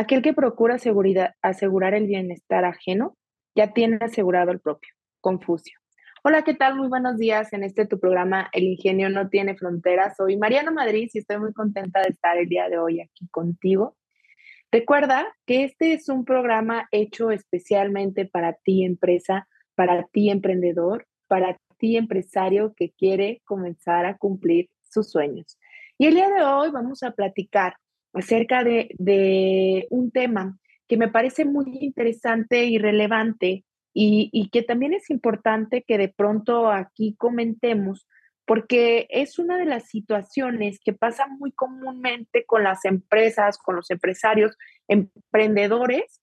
Aquel que procura seguridad, asegurar el bienestar ajeno, ya tiene asegurado el propio. Confucio. Hola, ¿qué tal? Muy buenos días en este tu programa El Ingenio no tiene fronteras. Soy Mariana Madrid y estoy muy contenta de estar el día de hoy aquí contigo. Recuerda que este es un programa hecho especialmente para ti empresa, para ti emprendedor, para ti empresario que quiere comenzar a cumplir sus sueños. Y el día de hoy vamos a platicar acerca de, un tema que me parece muy interesante y relevante y, que también es importante que de pronto aquí comentemos porque es una de las situaciones que pasa muy comúnmente con las empresas, con los empresarios, emprendedores,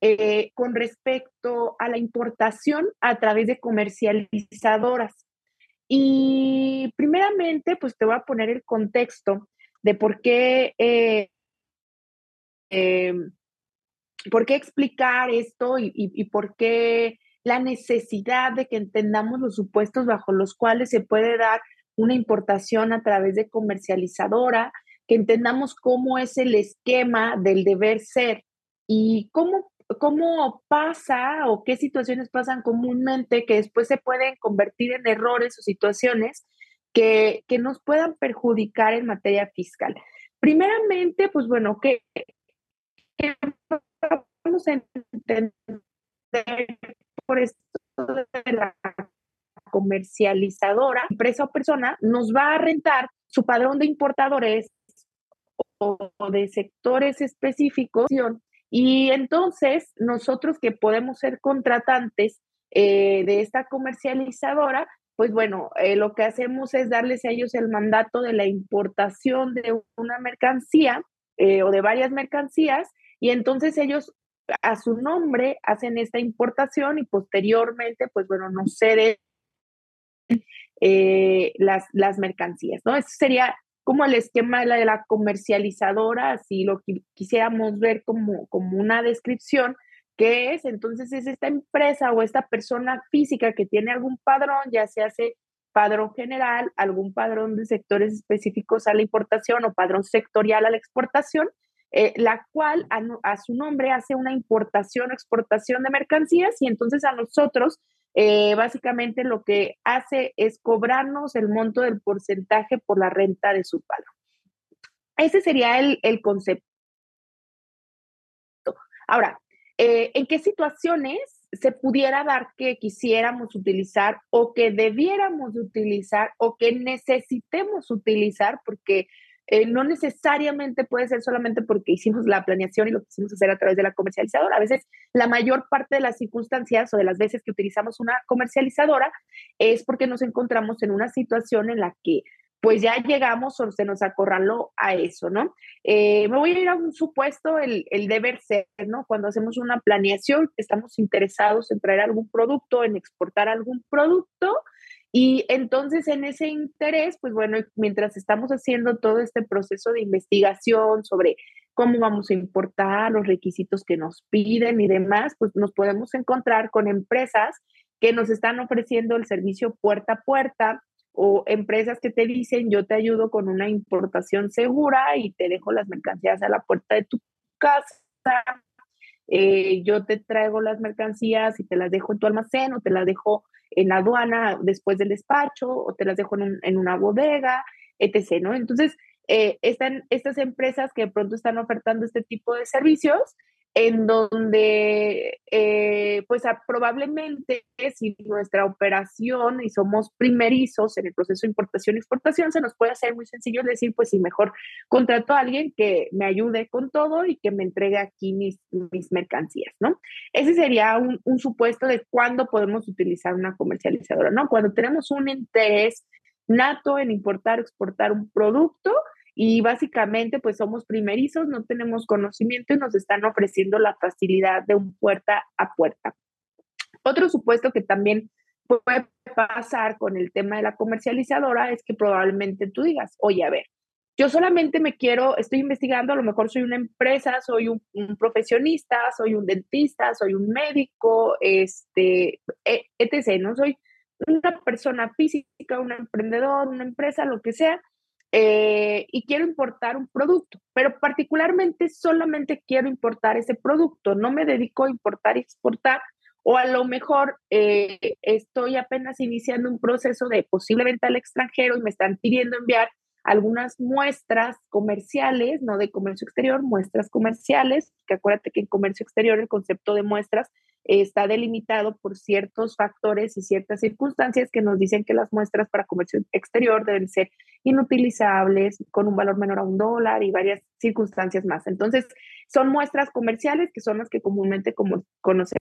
eh, con respecto a la importación a través de comercializadoras. Y primeramente, pues te voy a poner el contexto de por qué, eh, em, por qué explicar esto y, por qué la necesidad de que entendamos los supuestos bajo los cuales se puede dar una importación a través de comercializadora, que entendamos cómo es el esquema del deber ser y cómo, cómo pasa o qué situaciones pasan comúnmente que después se pueden convertir en errores o situaciones que, nos puedan perjudicar en materia fiscal. Primeramente, pues bueno, que, vamos a entender por esto de la comercializadora, empresa o persona, nos va a rentar su padrón de importadores o de sectores específicos y entonces nosotros que podemos ser contratantes eh, de esta comercializadora, pues bueno, eh, lo que hacemos es darles a ellos el mandato de la importación de una mercancía eh, o de varias mercancías y entonces ellos a su nombre hacen esta importación y posteriormente, pues bueno, nos ceden eh, las, las mercancías, ¿no? Eso sería como el esquema de la, de la comercializadora, si lo quisiéramos ver como, como una descripción, ¿Qué es? Entonces es esta empresa o esta persona física que tiene algún padrón, ya se hace padrón general, algún padrón de sectores específicos a la importación o padrón sectorial a la exportación, eh, la cual a, su nombre hace una importación o exportación de mercancías y entonces a nosotros eh, básicamente lo que hace es cobrarnos el monto del porcentaje por la renta de su padrón. Ese sería el, el concepto. Ahora, eh, ¿En qué situaciones se pudiera dar que quisiéramos utilizar o que debiéramos utilizar o que necesitemos utilizar? Porque eh, no necesariamente puede ser solamente porque hicimos la planeación y lo quisimos hacer a través de la comercializadora. A veces la mayor parte de las circunstancias o de las veces que utilizamos una comercializadora es porque nos encontramos en una situación en la que pues ya llegamos o se nos acorraló a eso, ¿no? Eh, me voy a ir a un supuesto, el, el, deber ser, ¿no? Cuando hacemos una planeación, estamos interesados en traer algún producto, en exportar algún producto, y entonces en ese interés, pues bueno, mientras estamos haciendo todo este proceso de investigación sobre cómo vamos a importar, los requisitos que nos piden y demás, pues nos podemos encontrar con empresas que nos están ofreciendo el servicio puerta a puerta, o empresas que te dicen yo te ayudo con una importación segura y te dejo las mercancías a la puerta de tu casa, eh, yo te traigo las mercancías y te las dejo en tu almacén o te las dejo en aduana después del despacho o te las dejo en, una bodega, etc. ¿no? Entonces, eh, están estas empresas que de pronto están ofertando este tipo de servicios en donde eh, pues probablemente si nuestra operación y somos primerizos en el proceso de importación exportación, se nos puede hacer muy sencillo decir, pues si mejor contrato a alguien que me ayude con todo y que me entregue aquí mis, mis mercancías, ¿no? Ese sería un, un supuesto de cuándo podemos utilizar una comercializadora, ¿no? Cuando tenemos un interés nato en importar exportar un producto y básicamente pues somos primerizos, no tenemos conocimiento y nos están ofreciendo la facilidad de un puerta a puerta. Otro supuesto que también puede pasar con el tema de la comercializadora es que probablemente tú digas, oye, a ver, yo solamente me quiero, estoy investigando, a lo mejor soy una empresa, soy un, profesionista, soy un dentista, soy un médico, este, e, etc. No soy una persona física, un emprendedor, una empresa, lo que sea, eh, y quiero importar un producto, pero particularmente solamente quiero importar ese producto, no me dedico a importar y exportar, o a lo mejor eh, estoy apenas iniciando un proceso de posible venta al extranjero y me están pidiendo enviar algunas muestras comerciales, no de comercio exterior, muestras comerciales, que acuérdate que en comercio exterior el concepto de muestras está delimitado por ciertos factores y ciertas circunstancias que nos dicen que las muestras para comercio exterior deben ser inutilizables, con un valor menor a un dólar y varias circunstancias más. Entonces, son muestras comerciales que son las que comúnmente como conocemos,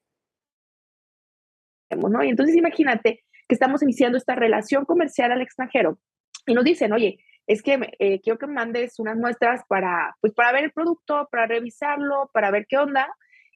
¿no? Y entonces imagínate que estamos iniciando esta relación comercial al extranjero y nos dicen, oye, es que eh, quiero que mandes unas muestras para, pues, para ver el producto, para revisarlo, para ver qué onda.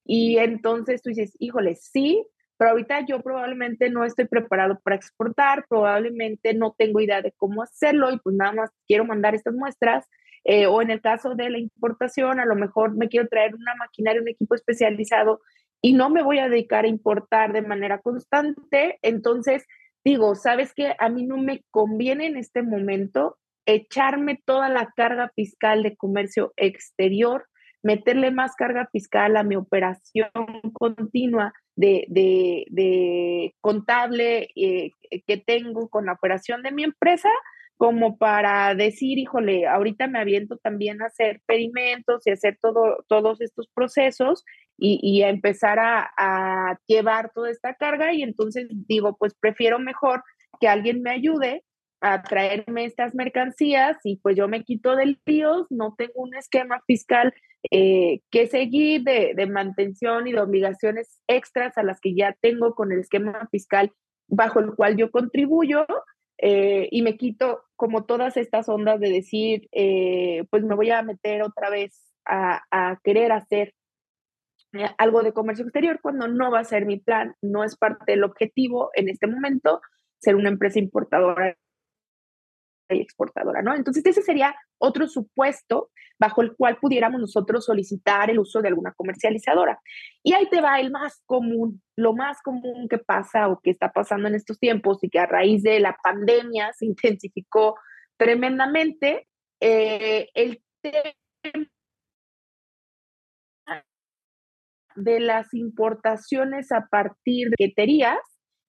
Y entonces tú dices, híjole, sí, pero ahorita yo probablemente no estoy preparado para exportar, probablemente no tengo idea de cómo hacerlo y pues nada más quiero mandar estas muestras. Eh, o en el caso de la importación, a lo mejor me quiero traer una maquinaria, un equipo especializado y no me voy a dedicar a importar de manera constante. Entonces, digo, ¿sabes qué? A mí no me conviene en este momento echarme toda la carga fiscal de comercio exterior, meterle más carga fiscal a mi operación continua de, contable eh, que tengo con la operación de mi empresa, como para decir, híjole, ahorita me aviento también a hacer pedimentos y hacer todo, todos estos procesos y, a empezar a, a llevar toda esta carga. Y entonces digo, pues prefiero mejor que alguien me ayude a traerme estas mercancías y pues yo me quito del tío, no tengo un esquema fiscal eh, que seguir de, de, mantención y de obligaciones extras a las que ya tengo con el esquema fiscal bajo el cual yo contribuyo eh, y me quito como todas estas ondas de decir, eh, pues me voy a meter otra vez a, a querer hacer algo de comercio exterior cuando no va a ser mi plan, no es parte del objetivo en este momento ser una empresa importadora exportadora, ¿no? Entonces, ese sería otro supuesto bajo el cual pudiéramos nosotros solicitar el uso de alguna comercializadora. Y ahí te va el más común, lo más común que pasa o que está pasando en estos tiempos y que a raíz de la pandemia se intensificó tremendamente, eh, el tema de las importaciones a partir de queterías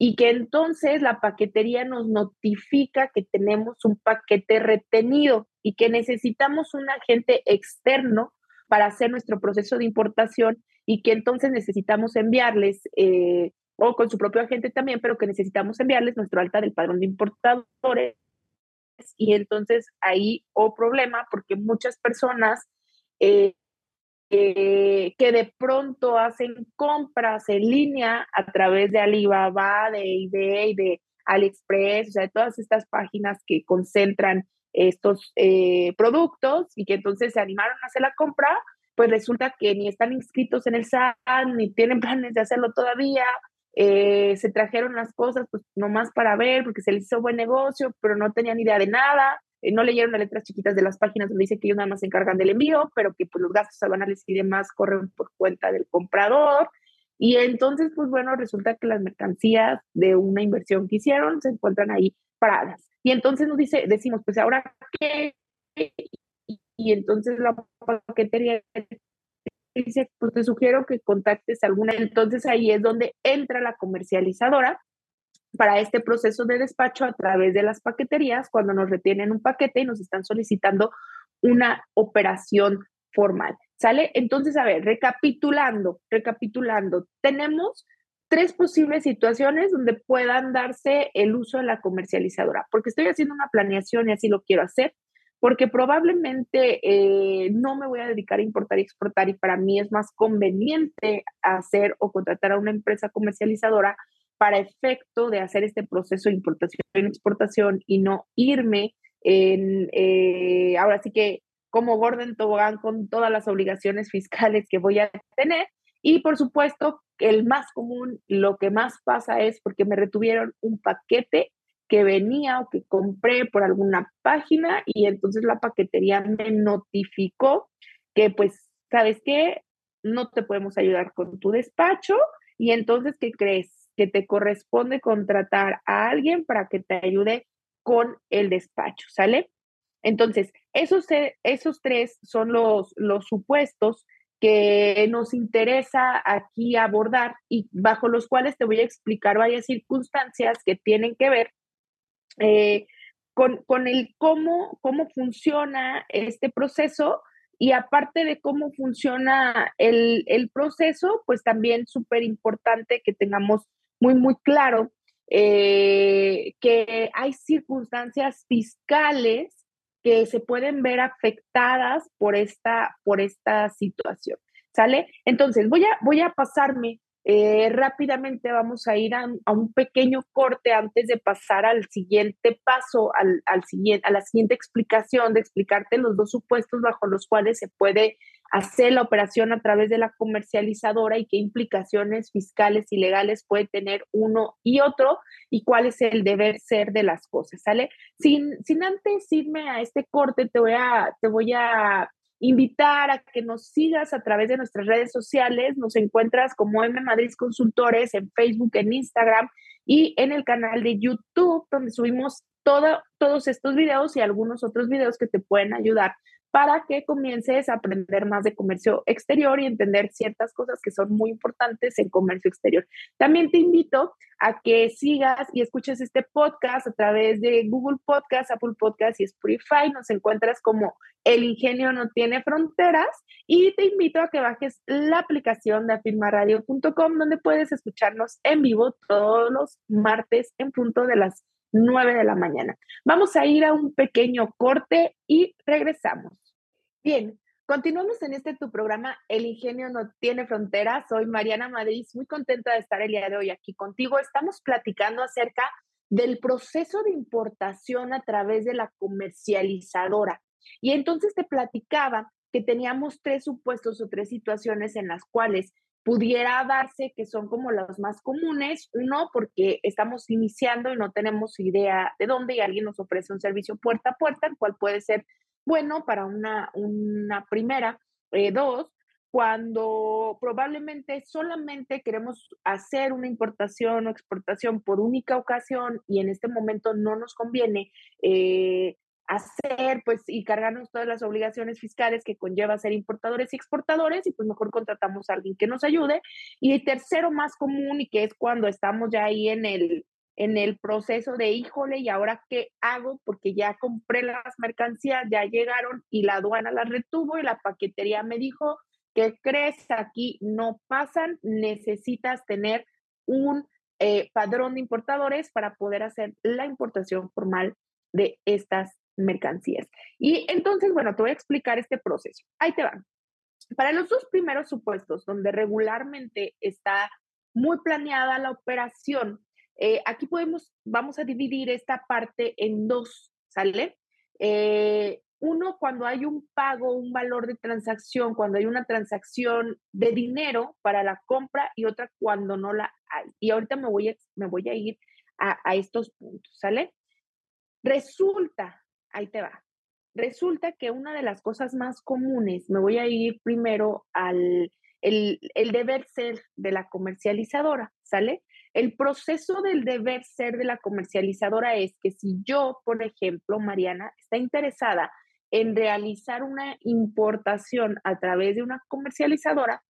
y que entonces la paquetería nos notifica que tenemos un paquete retenido y que necesitamos un agente externo para hacer nuestro proceso de importación y que entonces necesitamos enviarles, eh, o con su propio agente también, pero que necesitamos enviarles nuestro alta del padrón de importadores. Y entonces ahí o problema porque muchas personas eh, eh, que de pronto hacen compras en línea a través de Alibaba, de eBay, de AliExpress, o sea, de todas estas páginas que concentran estos eh, productos y que entonces se animaron a hacer la compra, pues resulta que ni están inscritos en el SAT, ni tienen planes de hacerlo todavía, eh, se trajeron las cosas pues nomás para ver porque se les hizo buen negocio, pero no tenían idea de nada, eh, no leyeron las letras chiquitas de las páginas donde dice que ellos nada más se encargan del envío, pero que pues los gastos aduanales y demás corren por cuenta del comprador. Y entonces, pues bueno, resulta que las mercancías de una inversión que hicieron se encuentran ahí paradas. Y entonces nos dice, decimos, pues ahora qué? Y entonces la paquetería dice, pues te sugiero que contactes a alguna. Entonces ahí es donde entra la comercializadora para este proceso de despacho a través de las paqueterías cuando nos retienen un paquete y nos están solicitando una operación formal. ¿Sale? Entonces, a ver, recapitulando, recapitulando, tenemos tres posibles situaciones donde puedan darse el uso de la comercializadora, porque estoy haciendo una planeación y así lo quiero hacer, porque probablemente eh, no me voy a dedicar a importar y exportar y para mí es más conveniente hacer o contratar a una empresa comercializadora para efecto de hacer este proceso de importación y exportación y no irme en, eh, ahora sí que como Gordon Tobogán con todas las obligaciones fiscales que voy a tener. Y por supuesto, el más común, lo que más pasa es porque me retuvieron un paquete que venía o que compré por alguna página y entonces la paquetería me notificó que pues, ¿sabes qué? No te podemos ayudar con tu despacho y entonces, ¿qué crees? Que te corresponde contratar a alguien para que te ayude con el despacho, ¿sale? Entonces, esos, esos tres son los, los supuestos que nos interesa aquí abordar y bajo los cuales te voy a explicar varias circunstancias que tienen que ver eh, con, con, el cómo, cómo funciona este proceso y aparte de cómo funciona el, el proceso, pues también súper importante que tengamos muy, muy claro eh, que hay circunstancias fiscales que se pueden ver afectadas por esta, por esta situación. ¿Sale? Entonces, voy a, voy a pasarme eh, rápidamente, vamos a ir a, un pequeño corte antes de pasar al siguiente paso, al, al siguiente, a la siguiente explicación, de explicarte los dos supuestos bajo los cuales se puede hacer la operación a través de la comercializadora y qué implicaciones fiscales y legales puede tener uno y otro y cuál es el deber ser de las cosas, ¿sale? Sin, sin antes irme a este corte, te voy a, te voy a invitar a que nos sigas a través de nuestras redes sociales. Nos encuentras como M Madrid Consultores en Facebook, en Instagram y en el canal de YouTube, donde subimos todo, todos estos videos y algunos otros videos que te pueden ayudar para que comiences a aprender más de comercio exterior y entender ciertas cosas que son muy importantes en comercio exterior. También te invito a que sigas y escuches este podcast a través de Google Podcast, Apple Podcast y Spotify. Nos encuentras como El Ingenio No Tiene Fronteras y te invito a que bajes la aplicación de afirmaradio.com donde puedes escucharnos en vivo todos los martes en punto de las 9 de la mañana. Vamos a ir a un pequeño corte y regresamos. Bien, continuamos en este tu programa El ingenio no tiene fronteras. Soy Mariana Madrid, muy contenta de estar el día de hoy aquí contigo. Estamos platicando acerca del proceso de importación a través de la comercializadora. Y entonces te platicaba que teníamos tres supuestos o tres situaciones en las cuales pudiera darse que son como los más comunes. Uno, porque estamos iniciando y no tenemos idea de dónde y alguien nos ofrece un servicio puerta a puerta, el cual puede ser bueno para una, una primera. Eh, dos, cuando probablemente solamente queremos hacer una importación o exportación por única ocasión y en este momento no nos conviene eh, hacer, pues, y cargarnos todas las obligaciones fiscales que conlleva ser importadores y exportadores, y pues mejor contratamos a alguien que nos ayude. Y el tercero más común, y que es cuando estamos ya ahí en el, en el proceso de, híjole, ¿y ahora qué hago? Porque ya compré las mercancías, ya llegaron y la aduana las retuvo y la paquetería me dijo, ¿qué crees? Aquí no pasan, necesitas tener un eh, padrón de importadores para poder hacer la importación formal de estas mercancías. Y entonces, bueno, te voy a explicar este proceso. Ahí te van. Para los dos primeros supuestos, donde regularmente está muy planeada la operación, eh, aquí podemos, vamos a dividir esta parte en dos, ¿sale? Eh, uno, cuando hay un pago, un valor de transacción, cuando hay una transacción de dinero para la compra y otra cuando no la hay. Y ahorita me voy a, me voy a ir a, a estos puntos, ¿sale? Resulta ahí te va. Resulta que una de las cosas más comunes, me voy a ir primero al el, el deber ser de la comercializadora, ¿sale? El proceso del deber ser de la comercializadora es que si yo, por ejemplo, Mariana, está interesada en realizar una importación a través de una comercializadora,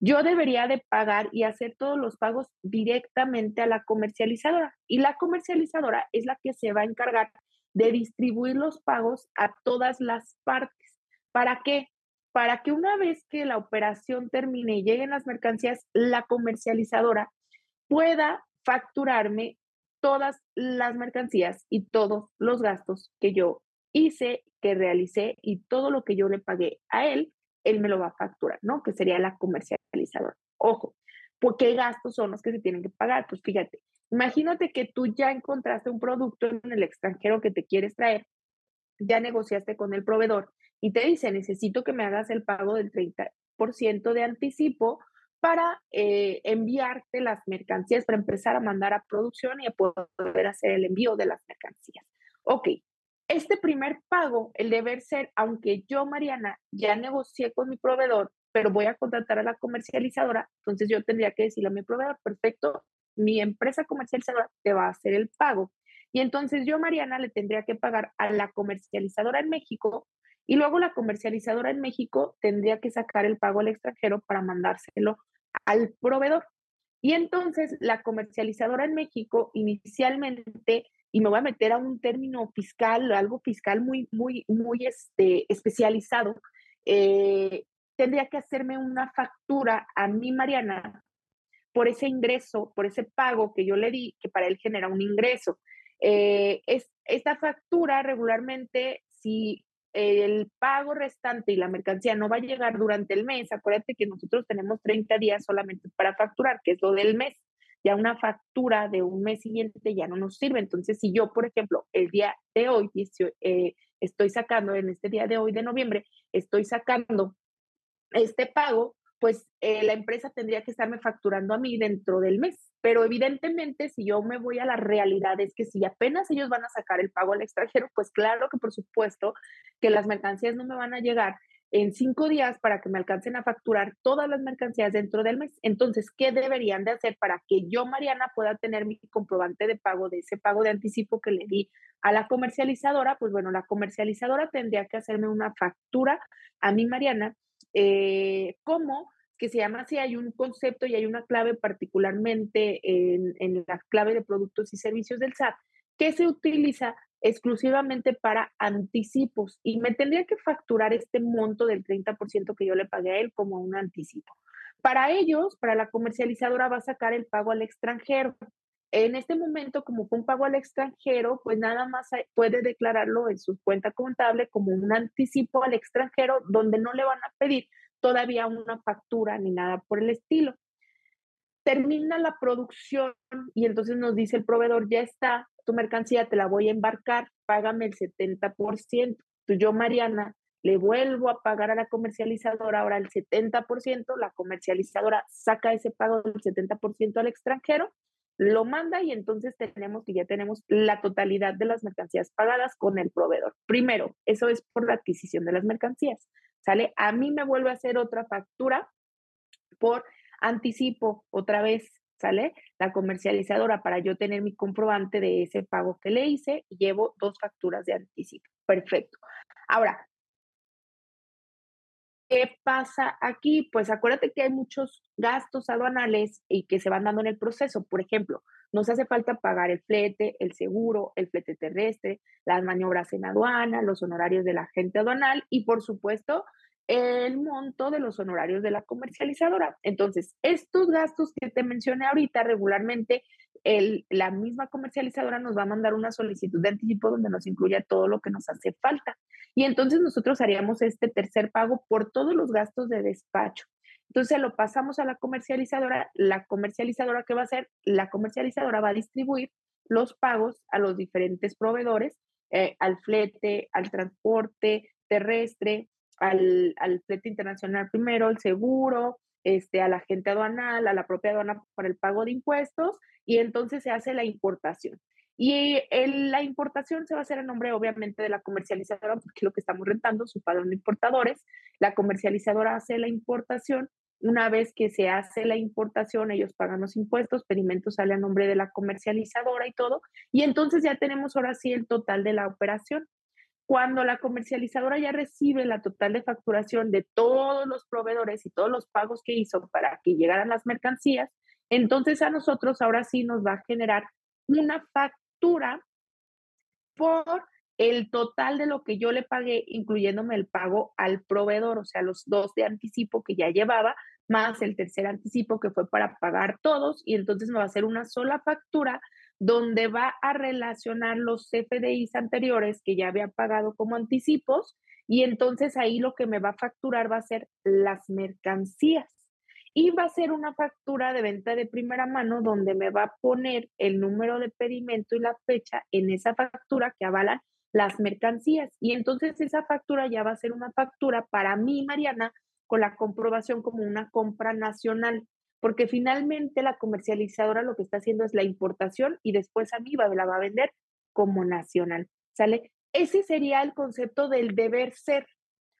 yo debería de pagar y hacer todos los pagos directamente a la comercializadora. Y la comercializadora es la que se va a encargar de distribuir los pagos a todas las partes. ¿Para qué? Para que una vez que la operación termine y lleguen las mercancías, la comercializadora pueda facturarme todas las mercancías y todos los gastos que yo hice, que realicé y todo lo que yo le pagué a él, él me lo va a facturar, ¿no? Que sería la comercializadora. Ojo, ¿por qué gastos son los que se tienen que pagar? Pues fíjate, Imagínate que tú ya encontraste un producto en el extranjero que te quieres traer ya negociaste con el proveedor y te dice, necesito que me hagas el pago del 30% de anticipo para eh, enviarte las mercancías, para empezar a mandar a producción y a poder hacer el envío de las mercancías. Ok, este primer pago, el deber ser, aunque yo, Mariana, ya negocié con mi proveedor, pero voy a contratar a la comercializadora, entonces yo tendría que decirle a mi proveedor, perfecto, mi empresa comercializadora te va a hacer el pago. Y entonces yo, Mariana, le tendría que pagar a la comercializadora en México y luego la comercializadora en México tendría que sacar el pago al extranjero para mandárselo al proveedor. Y entonces la comercializadora en México inicialmente, y me voy a meter a un término fiscal, algo fiscal muy, muy, muy este, especializado, eh, tendría que hacerme una factura a mí, Mariana, por ese ingreso, por ese pago que yo le di, que para él genera un ingreso. Eh, es, esta factura regularmente, si el pago restante y la mercancía no va a llegar durante el mes, acuérdate que nosotros tenemos 30 días solamente para facturar, que es lo del mes. Ya una factura de un mes siguiente ya no nos sirve. Entonces, si yo, por ejemplo, el día de hoy eh, estoy sacando, en este día de hoy de noviembre, estoy sacando este pago, pues eh, la empresa tendría que estarme facturando a mí dentro del mes. Pero evidentemente, si yo me voy a la realidad, es que si apenas ellos van a sacar el pago al extranjero, pues claro que por supuesto que las mercancías no me van a llegar en cinco días para que me alcancen a facturar todas las mercancías dentro del mes. Entonces, ¿qué deberían de hacer para que yo, Mariana, pueda tener mi comprobante de pago de ese pago de anticipo que le di a la comercializadora? Pues bueno, la comercializadora tendría que hacerme una factura a mi Mariana eh, como que se llama así, hay un concepto y hay una clave particularmente en, en la clave de productos y servicios del SAT que se utiliza exclusivamente para anticipos y me tendría que facturar este monto del 30% que yo le pagué a él como un anticipo. Para ellos, para la comercializadora va a sacar el pago al extranjero. En este momento, como fue un pago al extranjero, pues nada más puede declararlo en su cuenta contable como un anticipo al extranjero donde no le van a pedir todavía una factura ni nada por el estilo. Termina la producción y entonces nos dice el proveedor, ya está, tu mercancía te la voy a embarcar, págame el 70%. Tú, yo, Mariana, le vuelvo a pagar a la comercializadora ahora el 70%, la comercializadora saca ese pago del 70% al extranjero, lo manda y entonces tenemos que ya tenemos la totalidad de las mercancías pagadas con el proveedor. Primero, eso es por la adquisición de las mercancías. ¿sale? A mí me vuelve a hacer otra factura por anticipo, otra vez, ¿sale? La comercializadora para yo tener mi comprobante de ese pago que le hice y llevo dos facturas de anticipo. Perfecto. Ahora, ¿qué pasa aquí? Pues acuérdate que hay muchos gastos aduanales y que se van dando en el proceso. Por ejemplo, nos hace falta pagar el flete, el seguro, el flete terrestre, las maniobras en aduana, los honorarios del agente aduanal y, por supuesto, el monto de los honorarios de la comercializadora. Entonces, estos gastos que te mencioné ahorita regularmente, la misma comercializadora nos va a mandar una solicitud de anticipo donde nos incluya todo lo que nos hace falta. Y entonces nosotros haríamos este tercer pago por todos los gastos de despacho. Entonces lo pasamos a la comercializadora. La comercializadora, ¿qué va a hacer? La comercializadora va a distribuir los pagos a los diferentes proveedores, eh, al flete, al transporte terrestre, al, al, flete internacional primero, el seguro, este, a la gente aduanal, a la propia aduana para el pago de impuestos, y entonces se hace la importación. Y la importación se va a hacer en nombre, obviamente, de la comercializadora, porque lo que estamos rentando, su padrón de importadores. La comercializadora hace la importación. Una vez que se hace la importación, ellos pagan los impuestos, pedimento sale a nombre de la comercializadora y todo. Y entonces ya tenemos ahora sí el total de la operación. Cuando la comercializadora ya recibe la total de facturación de todos los proveedores y todos los pagos que hizo para que llegaran las mercancías, entonces a nosotros ahora sí nos va a generar una factura por el total de lo que yo le pagué, incluyéndome el pago al proveedor, o sea, los dos de anticipo que ya llevaba, más el tercer anticipo que fue para pagar todos, y entonces me va a hacer una sola factura donde va a relacionar los CFDIs anteriores que ya había pagado como anticipos, y entonces ahí lo que me va a facturar va a ser las mercancías y va a ser una factura de venta de primera mano donde me va a poner el número de pedimento y la fecha en esa factura que avalan las mercancías. Y entonces esa factura ya va a ser una factura para mí, Mariana, con la comprobación como una compra nacional, porque finalmente la comercializadora lo que está haciendo es la importación y después a mí la va a vender como nacional, ¿sale? Ese sería el concepto del deber ser.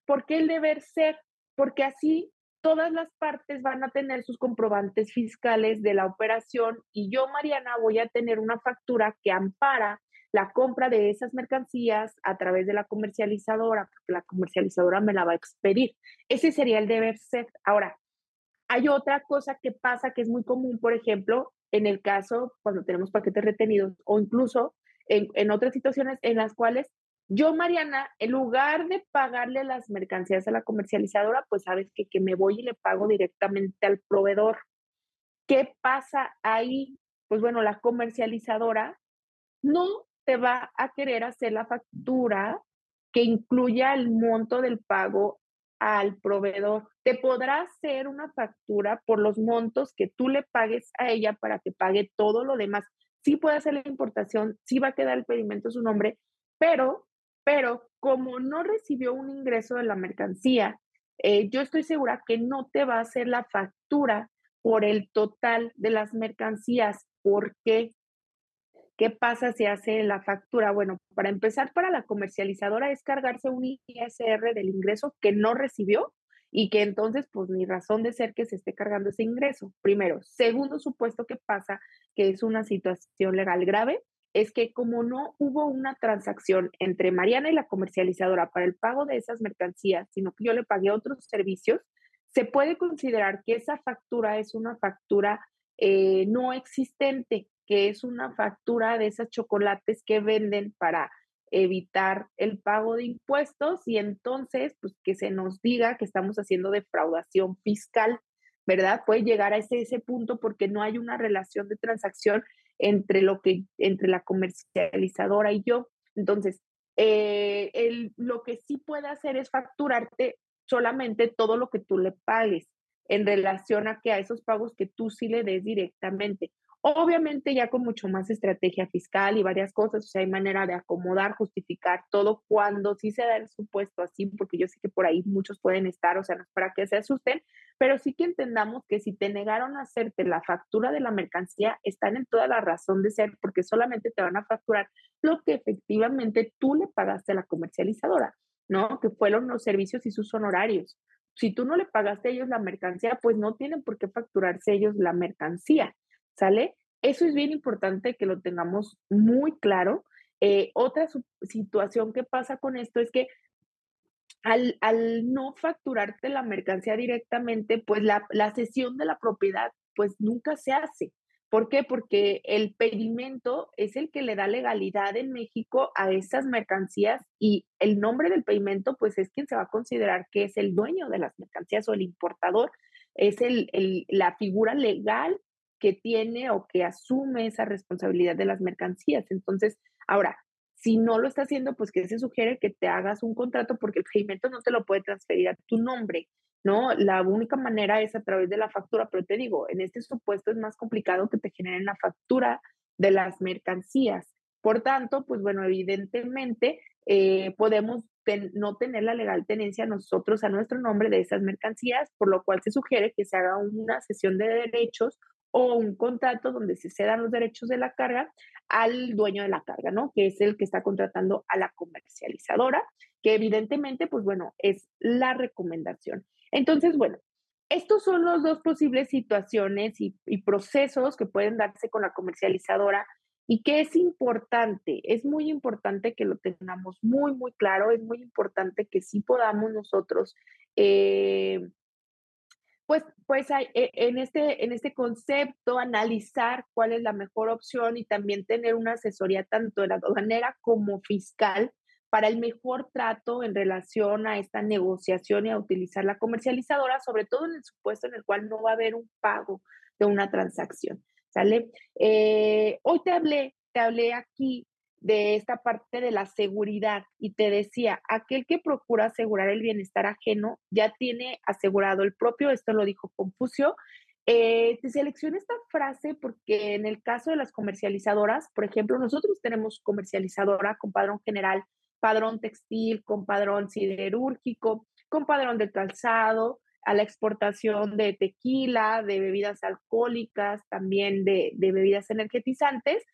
¿Por qué el deber ser? Porque así todas las partes van a tener sus comprobantes fiscales de la operación y yo, Mariana, voy a tener una factura que ampara la compra de esas mercancías a través de la comercializadora, porque la comercializadora me la va a expedir. Ese sería el deber ser. Ahora, hay otra cosa que pasa que es muy común, por ejemplo, en el caso cuando tenemos paquetes retenidos o incluso en, otras situaciones en las cuales yo, Mariana, en lugar de pagarle las mercancías a la comercializadora, pues sabes que, que me voy y le pago directamente al proveedor. ¿Qué pasa ahí? Pues bueno, la comercializadora no te va a querer hacer la factura que incluya el monto del pago al proveedor. Te podrá hacer una factura por los montos que tú le pagues a ella para que pague todo lo demás. Sí puede hacer la importación, sí va a quedar el pedimento su nombre, pero pero como no recibió un ingreso de la mercancía, eh, yo estoy segura que no te va a hacer la factura por el total de las mercancías. ¿Por qué? ¿Qué pasa si hace la factura? Bueno, para empezar, para la comercializadora es cargarse un ISR del ingreso que no recibió y que entonces, pues, ni razón de ser que se esté cargando ese ingreso. Primero. Segundo supuesto que pasa, que es una situación legal grave, es que como no hubo una transacción entre Mariana y la comercializadora para el pago de esas mercancías, sino que yo le pagué otros servicios, se puede considerar que esa factura es una factura eh, no existente, que es una factura de esas chocolates que venden para evitar el pago de impuestos y entonces, pues que se nos diga que estamos haciendo defraudación fiscal, ¿verdad? Puede llegar a ese, ese punto porque no hay una relación de transacción entre, lo que, entre la comercializadora y yo. Entonces, eh, el, lo que sí puede hacer es facturarte solamente todo lo que tú le pagues en relación a que a esos pagos que tú sí le des directamente. Obviamente ya con mucho más estrategia fiscal y varias cosas, o sea, hay manera de acomodar, justificar todo cuando sí se da el supuesto así, porque yo sé que por ahí muchos pueden estar, o sea, no es para que se asusten, pero sí que entendamos que si te negaron a hacerte la factura de la mercancía, están en toda la razón de ser, porque solamente te van a facturar lo que efectivamente tú le pagaste a la comercializadora, ¿no? Que fueron los servicios y sus honorarios. Si tú no le pagaste a ellos la mercancía, pues no tienen por qué facturarse ellos la mercancía. ¿Sale? Eso es bien importante que lo tengamos muy claro. Eh, otra situación que pasa con esto es que al, no facturarte la mercancía directamente, pues la, la cesión de la propiedad pues nunca se hace. ¿Por qué? Porque el pedimento es el que le da legalidad en México a esas mercancías y el nombre del pedimento pues es quien se va a considerar que es el dueño de las mercancías o el importador, es el, el, la figura legal que tiene o que asume esa responsabilidad de las mercancías. Entonces, ahora, si no lo está haciendo, pues que se sugiere que te hagas un contrato porque el pedimento no te lo puede transferir a tu nombre, ¿no? La única manera es a través de la factura, pero te digo, en este supuesto es más complicado que te generen la factura de las mercancías. Por tanto, pues bueno, evidentemente eh, podemos no tener la legal tenencia nosotros a nuestro nombre de esas mercancías, por lo cual se sugiere que se haga una sesión de derechos o un contrato donde se cedan los derechos de la carga al dueño de la carga, ¿no? Que es el que está contratando a la comercializadora, que evidentemente, pues bueno, es la recomendación. Entonces, bueno, estos son los dos posibles situaciones y, y procesos que pueden darse con la comercializadora y que es importante, es muy importante que lo tengamos muy, muy claro, es muy importante que sí podamos nosotros eh, pues, pues hay, e, en, este, en este concepto analizar cuál es la mejor opción y también tener una asesoría tanto de la aduanera como fiscal para el mejor trato en relación a esta negociación y a utilizar la comercializadora, sobre todo en el supuesto en el cual no va a haber un pago de una transacción. ¿Sale? Eh, hoy te hablé, te hablé aquí de esta parte de la seguridad y te decía, aquel que procura asegurar el bienestar ajeno ya tiene asegurado el propio, esto lo dijo Confucio. Eh, te seleccioné esta frase porque en el caso de las comercializadoras, por ejemplo, nosotros tenemos comercializadora con padrón general padrón textil, con padrón siderúrgico, con padrón de calzado, a la exportación de tequila, de bebidas alcohólicas, también de, bebidas energetizantes.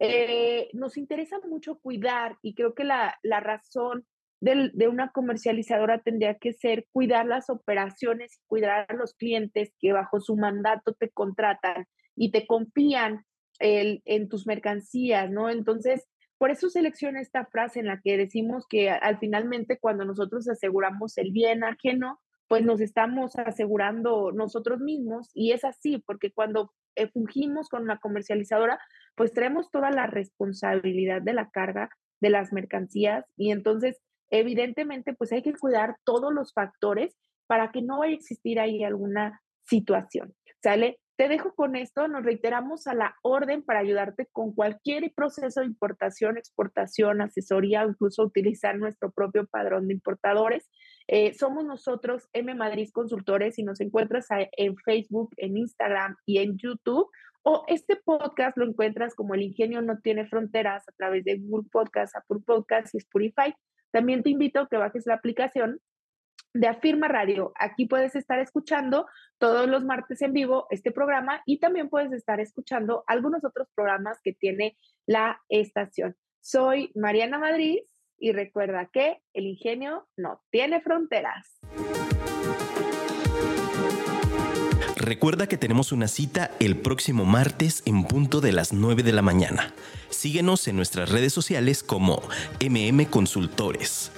Eh, nos interesa mucho cuidar y creo que la, razón de, una comercializadora tendría que ser cuidar las operaciones y cuidar a los clientes que bajo su mandato te contratan y te confían en tus mercancías, ¿no? Entonces, por eso selecciona esta frase en la que decimos que al finalmente cuando nosotros aseguramos el bien ajeno, pues nos estamos asegurando nosotros mismos y es así, porque cuando eh, fungimos con una comercializadora, pues traemos toda la responsabilidad de la carga de las mercancías y entonces evidentemente pues hay que cuidar todos los factores para que no vaya a existir ahí alguna situación, ¿sale? Te dejo con esto, nos reiteramos a la orden para ayudarte con cualquier proceso de importación, exportación, asesoría incluso utilizar nuestro propio padrón de importadores. Eh, somos nosotros, M Madrid Consultores, y nos encuentras en Facebook, en Instagram y en YouTube. O este podcast lo encuentras como El Ingenio No Tiene Fronteras a través de Google Podcast, Apple Podcast y Spotify. También te invito a que bajes la aplicación de Afirma Radio. Aquí puedes estar escuchando todos los martes en vivo este programa y también puedes estar escuchando algunos otros programas que tiene la estación. Soy Mariana Madrid y recuerda que el ingenio no tiene fronteras. Recuerda que tenemos una cita el próximo martes en punto de las 9 de la mañana. Síguenos en nuestras redes sociales como MM Consultores.